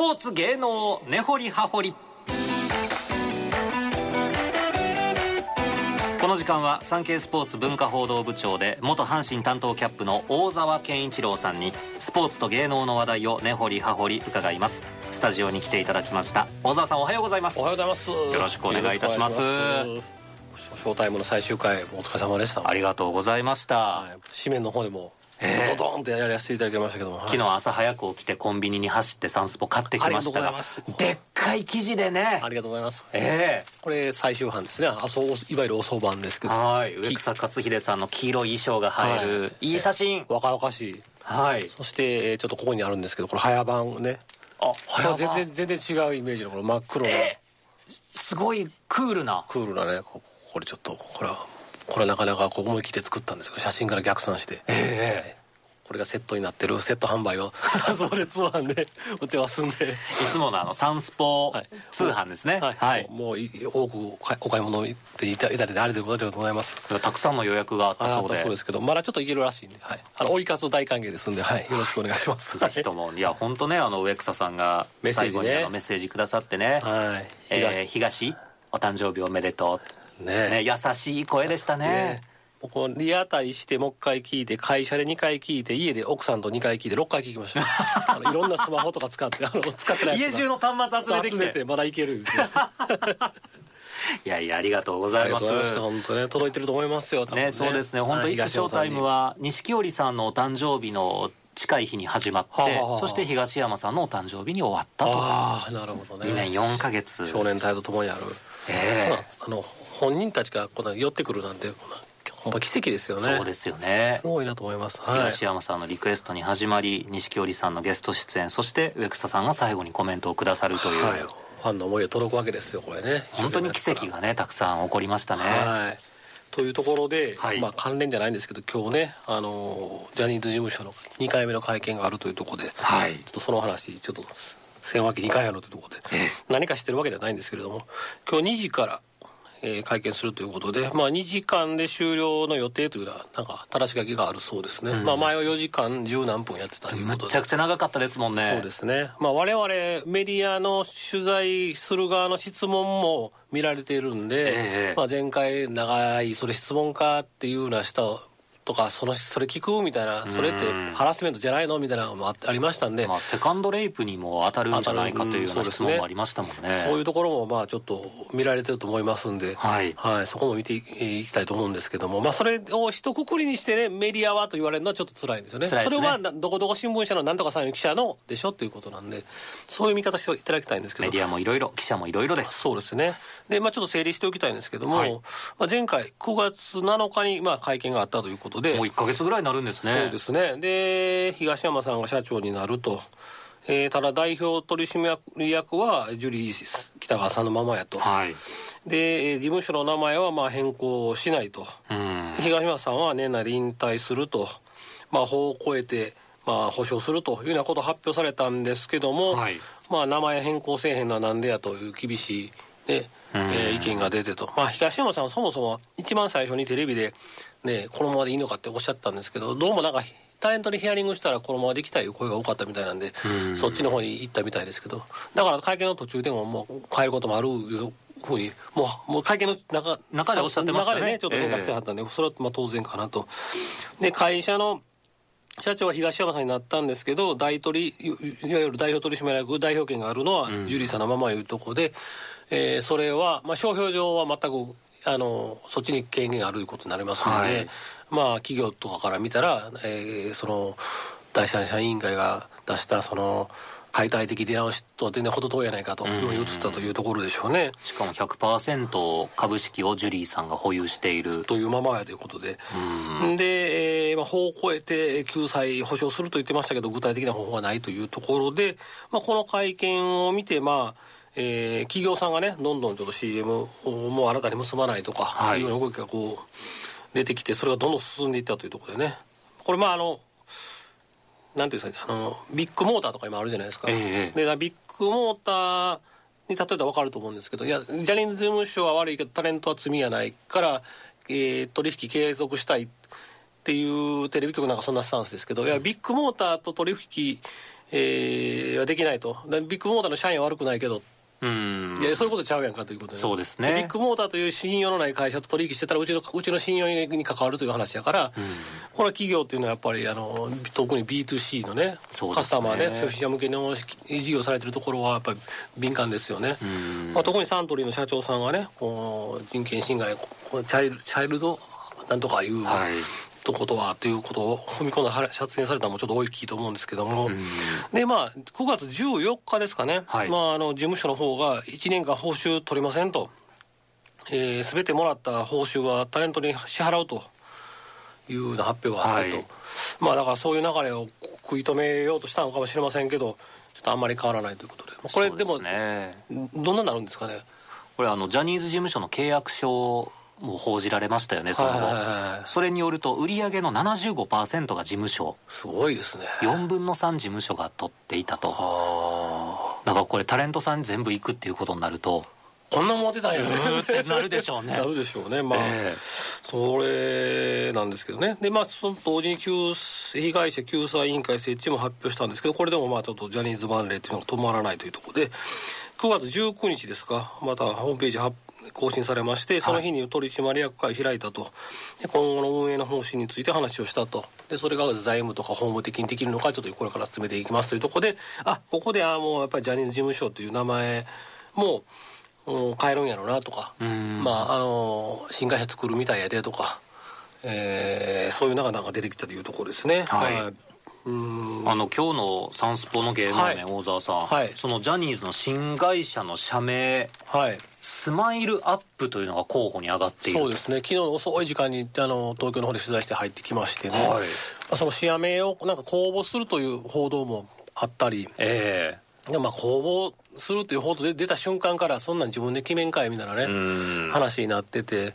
ポーツ芸能根掘り葉掘り。この時間はサンケイスポーツ文化報道部長で元阪神担当キャップの大沢健一郎さんにスポーツと芸能の話題を根掘り葉掘り伺います。スタジオに来ていただきました。大沢さんおはようございます。おはようございます。よろしくお願いいたします。ショータイムの最終回お疲れ様でした。ありがとうございました、はい、紙面の方でもドドンってやらせていただきましたけども、はい、昨日朝早く起きてコンビニに走ってサンスポ買ってきましたがでっかい記事でね。ありがとうございます。ええー、これ最終版ですね。あそういわゆる遅番ですけど。はい。植草克秀さんの黄色い衣装が入る、はい、いい写真。若々しい。はい。そしてちょっとここにあるんですけどこれ早番ね。あ早全然全然違うイメージのこの真っ黒な、えー、すごいクールな。クールなね。これちょっとこれはこれはなかなかこう思い切って作ったんですけど写真から逆算して。ええ。ーこれがセットになってるセット販売を。それ通販で売ってますんで。いつものあのサンスポ通販ですね。はい、はい、もう多くお買い物していただいてありがとうございます。たくさんの予約があったそうで。そうですけどまだちょっといけるらしいんで、はい、あの追い活大歓迎ですんで、はい、よろしくお願いします。ぜひともいや本当ねあの植草さんがメッセージね。メッセージくださってね。はい、えー、東お誕生日おめでとうね。ね優しい声でしたね。こうリアタイしてもう一回聞いて会社で2回聞いて家で奥さんと2回聞いて6回聞きました。あのいろんなスマホとか使ってあの使ってない家中の端末集めてきて。てまだいける。いやいやありがとうございます。本当ね届いてると思いますよね、ね、そうですね。本当い。つショータイムは錦織さんのお誕生日の近い日に始まって、はあはあ、そして東山さんのお誕生日に終わったと。ああなるほどね。2年4か月。少年隊とともにある。ええ。ー、あの本人たちがこの寄ってくるなんてほんま奇跡ですよね。そうですよね。すごいなと思います、はい、東山さんのリクエストに始まり錦織さんのゲスト出演そして植草さんが最後にコメントをくださるという、はい、ファンの思いが届くわけですよこれね。本当に奇跡がねたくさん起こりましたね。はい。というところで、はい、まあ関連じゃないんですけど今日ねあのジャニーズ事務所の2回目の会見があるというところで、はい、ちょっとその話ちょっと千脇2回あるというところで、何かしてるわけではないんですけれども今日2時からえー、会見するということで、まあ、2時間で終了の予定というのはなんか正し書きがあるそうですね、うん、まあ、前は4時間十何分やってたということで。めちゃくちゃ長かったですもんね。そうですね、まあ、我々メディアの取材する側の質問も見られているんで、えー、まあ、前回長いそれ質問かっていうような人とかそのそれ聞く？みたいなそれってハラスメントじゃないの？みたいなのもありましたんで、まあ、セカンドレイプにも当たるんじゃないかというような質問もありましたもんね、ね、そういうところもまあちょっと見られてると思いますんで、はい。はい、そこも見ていきたいと思うんですけども、まあ、それを一括りにしてねメディアはと言われるのはちょっと辛いんですよね、ね、それはどこどこ新聞社のなんとかさん記者のでしょということなんでそういう見方していただきたいんですけど。メディアもいろいろ記者もいろいろです。そうですね。で、まあ、ちょっと整理しておきたいんですけども、はい、まあ、前回9月7日にまあ会見があったということでもう1か月ぐらいになるんですね。そうですね。で東山さんが社長になると、えー、ただ代表取締役はジュリー北川さんのままやと、はい、で事務所の名前はまあ変更しないと、東山さんは年内で引退すると、まあ、法を超えてまあ、保証するというようなことを発表されたんですけども、はい、まあ、名前変更せえへんのはなんでやという厳しい、ねえー、意見が出てと、まあ、東山さんはそもそも一番最初にテレビで、ね、このままでいいのかっておっしゃってたんですけどどうもなんかタレントにヒアリングしたらこのままできたいう声が多かったみたいなんで、そっちの方に行ったみたいですけどだから会見の途中でももう変えることもあるいうふうにもうもう会見の中中でおっしゃってましたね。中でねちょっと変化してはったんで、えー、それはまあ当然かなと。で会社の社長は東山さんになったんですけど大取いわゆる代表取締役代表権があるのはジュリーさんのままいうところで、うん、えー、それは、まあ、商標上は全くあのそっちに権限があるということになりますので、はい、まあ企業とかから見たら、えー、その第三者委員会が出したその解体的出直しとは全然程遠いやないかというふうに移ったというところでしょうね。しかも100%株式をジュリーさんが保有している。というままやということで。で、えーまあ、法を超えて救済保障すると言ってましたけど具体的な方法はないというところで、まあ、この会見を見てまあえー、企業さんがねどんどんちょっと CM をもう新たに結ばないとか、はい、いうような動きがこう出てきてそれがどんどん進んでいったというところでね。これまああのなんていうんですかねあのビッグモーターとか今あるじゃないですか、ええでビッグモーターに例えたら分かると思うんですけどいやジャニーズ事務所は悪いけどタレントは罪やないから、えー、取引継続したいっていうテレビ局なんかそんなスタンスですけどいやビッグモーターと取引えー、はできないと。でビッグモーターの社員は悪くないけどうん。いやそういうことちゃうやんかということでそうですね。ビッグモーターという信用のない会社と取引してたらうちのうちの信用に関わるという話やから、これは企業っていうのはやっぱりあの特に B2C のねね。カスタマーね消費者向けの事業されてるところはやっぱり敏感ですよね、まあ、特にサントリーの社長さんがねこう人権侵害こうチャイルチャイルドなんとかいう、はいとことはということを踏み込んだ発言されたのもちょっと大きいと思うんですけども、でまあ9月14日ですかね、はい。まあ、あの事務所の方が1年間報酬取りませんと、えー、全てもらった報酬はタレントに支払うというような発表があったと、はい。まあだからそういう流れを食い止めようとしたのかもしれませんけどちょっとあんまり変わらないということで。まあこれでもね。どんなになるんですかね？これあのジャニーズ事務所の契約書も報じられましたよねその後、それによると売上の75%が事務所。すごいですね。4分の3事務所が取っていたと。あ。だからこれタレントさんに全部行くっていうことになるとあこんなもん出たんやね。ってなるでしょうね。なるでしょうね。まあ、ええ。それなんですけどね。でまあその同時に救被害者救済委員会設置も発表したんですけどこれでもまあちょっとジャニーズバンレーっていうのが止まらないというところで9月19日ですか。またホームページ発更新されましてその日に取締役会開いたと。で今後の運営の方針について話をしたと。でそれが財務とか法務的にできるのかちょっとこれから詰めていきますというところであここであもうやっぱりジャニーズ事務所という名前もうん変えるんやろうなとかん。まああの新会社作るみたいやでとか、えーそういう中なんか出てきたというところですね。はい。うん。あの今日のサンスポの芸能面、はい。大沢さん、はい。そのジャニーズの新会社の社名はいスマイルアップというのが候補に上がっているそうですね。昨日の遅い時間にあの東京の方で取材して入ってきましてね、はい。まあ、その社名をなんか公募するという報道もあったり。え。でまあ公募するという報道で出た瞬間からそんなん自分で決めんかいみたいなね、話になってて。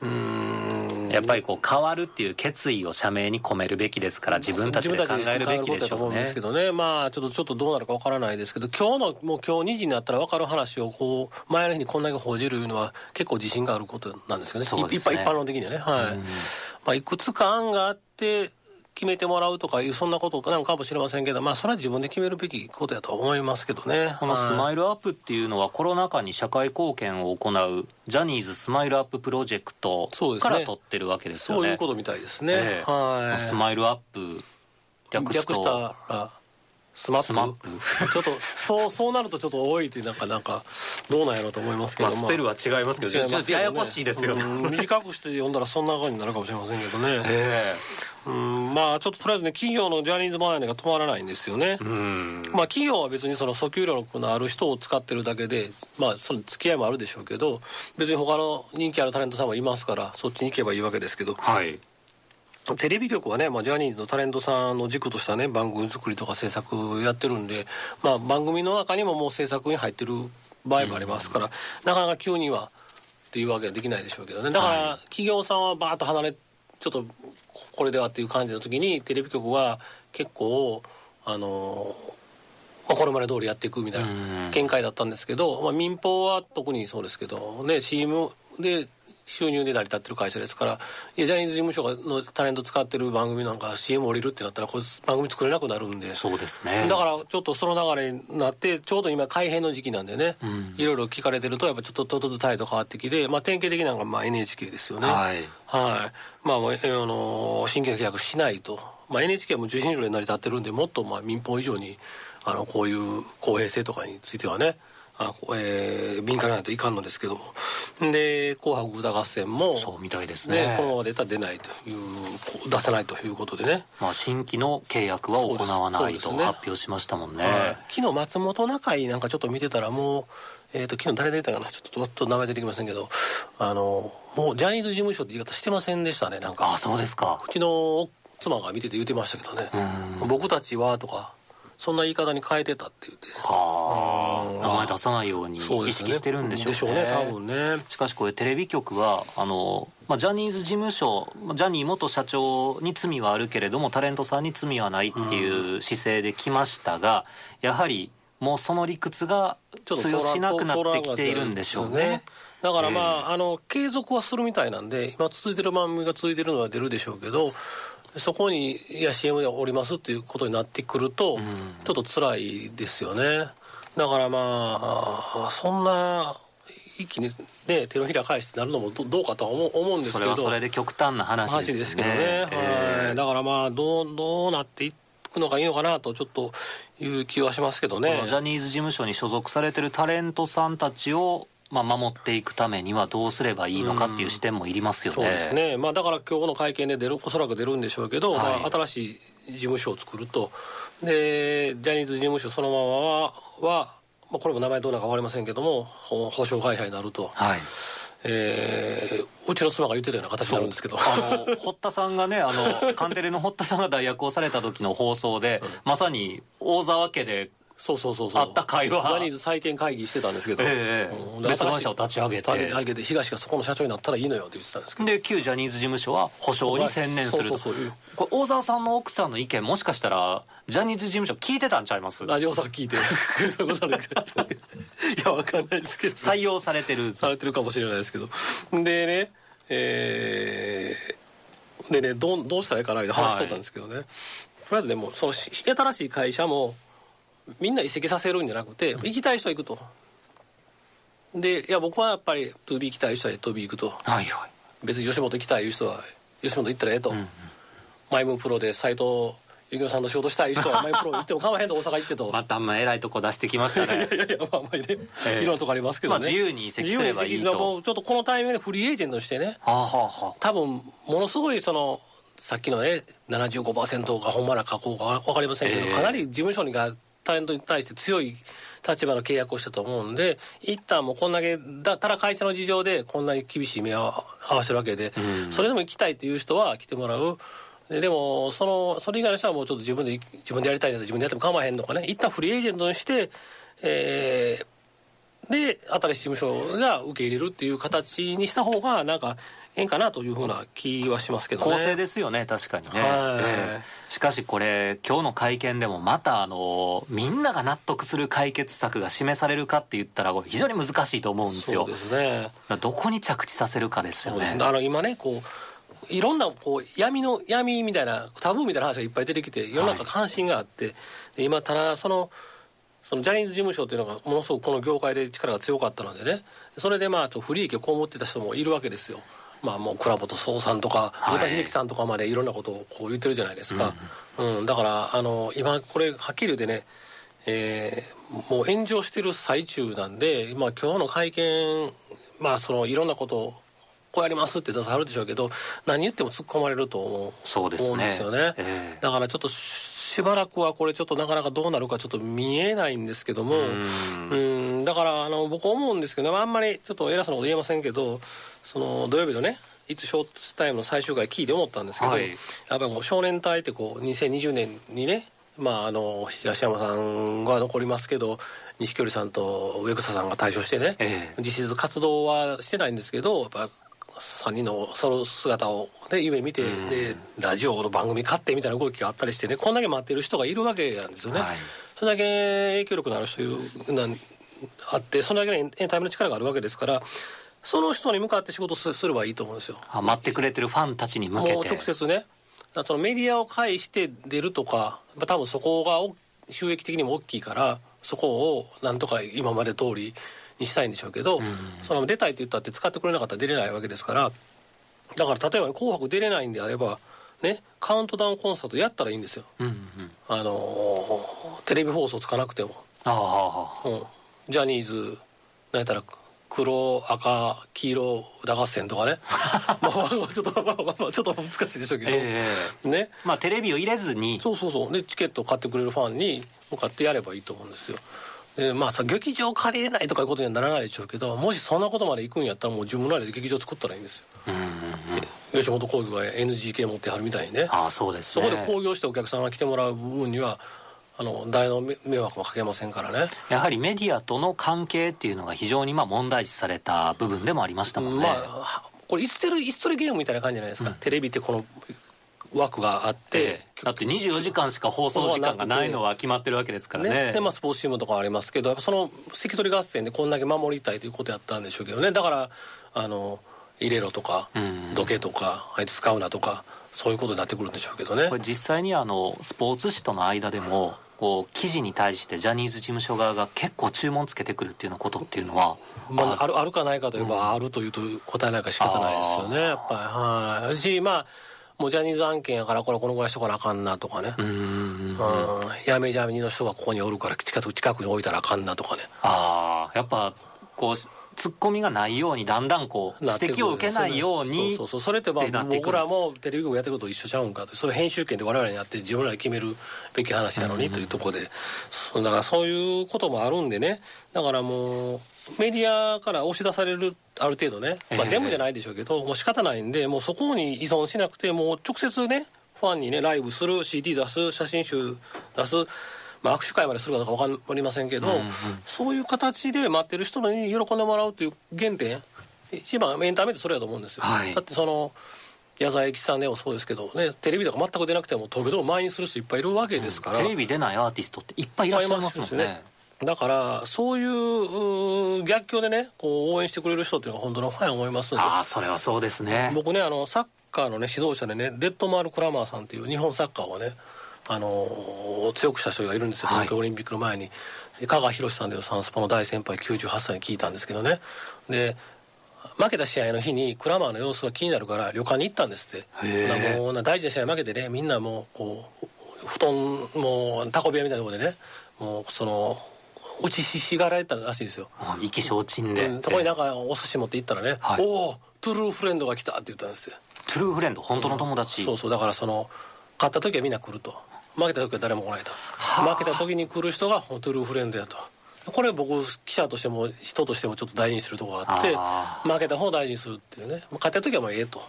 うーん。やっぱりこう変わるっていう決意を社名に込めるべきですから自分たちで考えるべきでしょう。自分たちで考えることだと思うんねですけどねまあちょっとちょっとどうなるかわからないですけど今日のもう今日2時になったら分かる話をこう前の日にこんだけ報じるいうのは結構自信があることなんですよねね。い一般一般論的にはねはい、まあ、いくつか案があって決めてもらうとかいうそんなことなのかもしれませんけどまあそれは自分で決めるべきことやと思いますけどね。このスはい。マイルアップっていうのはコロナ禍に社会貢献を行うジャニーズスマイルアッププロジェクトから取ってるわけですよね。そういうことみたいですね、ええ。はい。 SMILE-UP 略したら SMAP？ちょっとそう そうなるとちょっと多いっていうなんかなんかどうなんやろうと思いますけど、まあスペルは違いますけどねちょっとややこしいですよね。うん短くして読んだらそんな感じになるかもしれませんけどね、えうんまあちょっととりあえずね企業のジャニーズマネーが止まらないんですよね、えうん。まあ企業は別にその訴求力のある人を使ってるだけでまあその付き合いもあるでしょうけど別に他の人気あるタレントさんもいますからそっちに行けばいいわけですけど。はいテレビ局はね、まあ、ジャニーズのタレントさんの軸としたね番組作りとか制作やってるんで、まあ、番組の中にももう制作に入ってる場合もありますから、なかなか急にはっていうわけはできないでしょうけどね。だからは企業さんはバーッと離れちょっとこれではっていう感じの時にテレビ局は結構あのまあこれまで通りやっていくみたいうん。な見解だったんですけど、まあ、民放は特にそうですけどね CM で収入で成り立ってる会社ですからジャニーズ事務所がのタレント使ってる番組なんか CM 降りるってなったらこれ番組作れなくなるんで。そうですね。だからちょっとその流れになってちょうど今改編の時期なんでね、ん。いろいろ聞かれてるとやっぱちょっとととと態度変わってきて、まあ、典型的なのがまあ NHK ですよね。はい。はい。まああの新規の契約しないと、まあ、NHK はもう受信料で成り立ってるんでもっとまあ民放以上にあのこういう公平性とかについてはねあえー敏感にないといかんのですけども。で「紅白歌合戦も」そうみたいですね。ねこのまま出たら出ないという出せないということでね。まあ、新規の契約は行わないと発表しましたもんね。はい。昨日松本中井なんかちょっと見てたらもう、えー、と昨日誰出たかな。ちょっとちょっと名前出てきませんけど。あのもうジャニーズ事務所って言い方してませんでしたねなんか。あそうですか。うちの妻が見てて言ってましたけどね「僕たちは」とかそんな言い方に変えてたって言ってあ。名前出さないように意識してるんでしょうね。ね多分ね。しかしこれテレビ局はあの、まあ、ジャニーズ事務所ジャニー元社長に罪はあるけれどもタレントさんに罪はないっていう姿勢で来ましたが、やはりもうその理屈が通用しなくなってきているんでしょうね。だからまあ,、あの継続はするみたいなんで今続いてる番組が続いてるのは出るでしょうけどそこにいや CM でおりますっていうことになってくると、ちょっと辛いですよね。だからまあそんな一気にね手のひら返してなるのもどどうかとは思う思うんですけど。それはそれで極端な話です,、けどね、はい。だからまあどうどうなっていくのがいいのかなとちょっという気はしますけどね。ジャニーズ事務所に所属されてるタレントさんたちをまあ、守っていくためにはどうすればいいのかっていう視点もいりますよね。そうですね、まあ、だから今日の会見で出るおそらく出るんでしょうけど、はい、まあ、新しい事務所を作ると。でジャニーズ事務所そのままはは、まあ、これも名前どうなるか分かりませんけども保証会社になると。はい。えー、うちの妻が言ってたような形になるんですけど。あの堀田さんがねあの カンテレの堀田さんが代役をされた時の放送で、うん、まさに大沢家でそうそうそうそう。あった会話。ジャニーズ再建会議してたんですけど、ええ、別会社を立ち上げて。立ち上げて東がそこの社長になったらいいのよって言ってたんですけど。で旧ジャニーズ事務所は保証に専念すると。これ大沢さんの奥さんの意見もしかしたらジャニーズ事務所聞いてたんちゃいます？ラジオさん聞いて。そういうこといやわかんないですけど採用されてる。されてるかもしれないですけど。でねえー、でねどうどうしたらいいかなって話しとったんですけどね、はい、とりあえずでもその新しい会社もみんな移籍させるんじゃなくて、行きたい人は行くと。でいや僕はやっぱり 2B 行きたい人は 2B 行くと、はいはい、別に吉本行きたい人は吉本行ったらええと、うんうん、マイムプロで斎藤幸雄さんと仕事したい人は マイムプロ行っても構わへんと大阪行ってと。またまあ偉いとこ出してきましたね。いやいやまあまあね、えー、いろんなとこありますけどね、まあ、自由に移籍すればいいと。ちょっとこのタイミングでフリーエージェントしてね、はあはあ、多分ものすごいそのさっきのね75%がほんまな加工か分かりませんけど、えー、かなり事務所にがタレントに対して強い立場の契約をしたと思うんで一旦もうこんだけだただ会社の事情でこんなに厳しい目を合わせるわけで、うん、それでも行きたいという人は来てもらう。でもそのそれ以外の人はもうちょっと自分で自分でやりたいんだ自分でやっても構わへんのかね一旦フリーエージェントにして、えー、で新しい事務所が受け入れるっていう形にした方がなんかええんかなというふうな気はしますけどね。公正ですよね確かにね、えー、しかしこれ今日の会見でもまたあのみんなが納得する解決策が示されるかって言ったら非常に難しいと思うんですよ。そうですね。どこに着地させるかですよね。あの今ねこういろんなこう闇の闇みたいなタブーみたいな話がいっぱい出てきて世の中関心があって、はい、今ただそのそのジャニーズ事務所っていうのがものすごくこの業界で力が強かったのでね。それでまあ不利益を被ってた人もいるわけですよまあ、もう倉本壮さんとか太田秀樹さんとかまでいろんなことをこう言ってるじゃないですか、うん、うん、だからあの今これはっきり言ってね、えー、もう炎上してる最中なんで、まあ、今日の会見まあそのいろんなことをこうやりますって出さはるでしょうけど何言っても突っ込まれると思う。そうです、ね、思うんですよね、えー、だからちょっとしばらくはこれちょっとなかなかどうなるかちょっと見えないんですけどもうん。だからあの僕思うんですけど、ね、あんまりちょっと偉そうなこと言えませんけどその土曜日のね「いつショートタイム」の最終回聞いて思ったんですけど、はい、やっぱりもう少年隊ってこう2020年にねまあ、あの東山さんは残りますけど錦織さんと植草さんが退所してね、ええ、実質活動はしてないんですけどやっぱ3人のその姿を、ね、夢見て、でラジオの番組買ってみたいな動きがあったりしてねこんだけ待ってる人がいるわけなんですよね。はい、それだけ影響力のある人なんあってそれだけのエンタメの力があるわけですからその人に向かって仕事すればいいと思うんですよ。あ待ってくれてるファンたちに向けてもう直接ねそのメディアを介して出るとか多分そこが収益的にも大きいからそこをなんとか今まで通りにしたいんでしょうけど、うん、その出たいって言ったって使ってくれなかったら出れないわけですからだから例えば「紅白」出れないんであればねカウントダウンコンサートやったらいいんですよ、うんうん、あのテレビ放送つかなくても。あ、うん、ジャニーズなんやったら黒赤黄色歌合戦とかね。まあちょっとまあまあちょっと難しいでしょうけど、えー、ね。まあテレビを入れずに。そうそうそう。でチケットを買ってくれるファンに向かってやればいいと思うんですよでまあさ劇場借りれないとかいうことにはならないでしょうけどもしそんなことまで行くんやったらもう自分らで劇場作ったらいいんですよ、うんうんうん、吉本興業が NGK 持ってはるみたいにね。あそうです、ね、そこで興行してお客さんが来てもらう部分にはあの誰の迷惑もかけませんからね。やはりメディアとの関係っていうのが非常にまあ問題視された部分でもありましたもんね、まあ、これイステルイストレゲームみたいな感じじゃないですか、うん、テレビってこの枠があって、えー、だって24時間しか放送時間がないのは決まってるわけですからね。ね。で、まあ、スポーツ新聞とかありますけどその関取合戦でこんだけ守りたいということやったんでしょうけどね。だからあの入れろとか、どけとかあいつ使うなとかそういうことになってくるんでしょうけどね。これ実際にあのスポーツ紙との間でもこう記事に対してジャニーズ事務所側が結構注文つけてくるっていうようなことっていうのは、まあ、あるあるかないかといえば、あるというと答えないか仕方ないですよね。やっぱりはい。しまあもうジャニーズ案件やからこれこのぐらいしとかなあかんなとかね。うんうんやめジャニーの人がここにおるから近く近くに置いたらあかんなとかね。ああやっぱこうツッコミがないようにだんだんこう指摘を受けないようにそうそうそう。それってまあ僕らもテレビ局やってることと一緒ちゃうんかとそういう編集権で我々にやって自分らで決めるべき話やのにというところで、そうだからそういうこともあるんでね。だからもうメディアから押し出されるある程度ね、まあ、ええ全部じゃないでしょうけど、もう仕方ないんでもうそこに依存しなくてもう直接ねファンにねライブする CD 出す写真集出すまあ、握手会までするかどうか分かりませんけど、うんうん。そういう形で待ってる人に喜んでもらうという原点一番エンタメってそれだと思うんですよ、はい。だってその矢沢永吉さんでもそうですけどねテレビとか全く出なくても東京ドーム満員する人いっぱいいるわけですから、テレビ出ないアーティストっていっぱいいらっしゃいますもんね。いっぱいいますだからそういう逆境でねこう応援してくれる人っていうのが本当のファンや思いますんで。ああそれはそうですね。僕ねあのサッカーのね指導者でねレッドマール・クラマーさんっていう日本サッカーをねあのー強くした人がいるんですよ、はい。東京オリンピックの前に。で香川博さんというサンスポの大先輩98歳に聞いたんですけどね。で負けた試合の日にクラマーの様子が気になるから旅館に行ったんですって。もうな大事な試合負けてねみんなもうこう布団もうタコ部屋みたいなところでねもうその打ちひしがられたらしいんですよ。あ意気消沈で、うんそこになんかお寿司持って行ったらね「はい。おおトゥルーフレンドが来た」って言ったんですよトゥルーフレンド本当の友達、そうそう。だからその勝った時はみんな来ると負けた時は誰も来ないと。負けた時に来る人がトゥルーフレンドやと。これ僕記者としても人としてもちょっと大事にするところがあってあ負けた方を大事にするっていうね。勝った時はもうええと。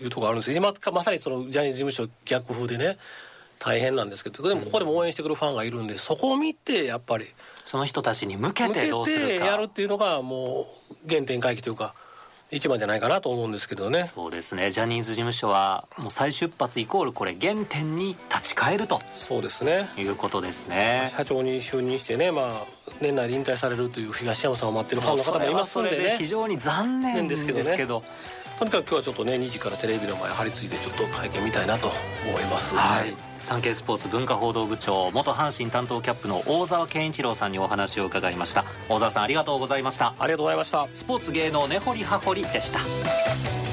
いうところがあるんですよ。今まさにそのジャニーズ事務所逆風でね大変なんですけど。でもここでも応援してくるファンがいるんでそこを見てやっぱりその人たちに向け向けてどうするか。てやるっていうのがもう原点回帰というか一番じゃないかなと思うんですけどね。そうですね。ジャニーズ事務所はもう再出発イコールこれ原点に立ち返ると。そうですね。いうことですね。社長に就任してね、まあ、年内で引退されるという東山さんを待ってるファンの方もいますんでね。非常に残念ですけどですけどとにかく今日はちょっとね2時からテレビの前張り付いてちょっと会見見たいなと思います。はい、サンケイスポーツ文化報道部長元阪神担当キャップの大沢健一郎さんにお話を伺いました。大沢さんありがとうございました。ありがとうございました。スポーツ芸能根掘り葉掘りでした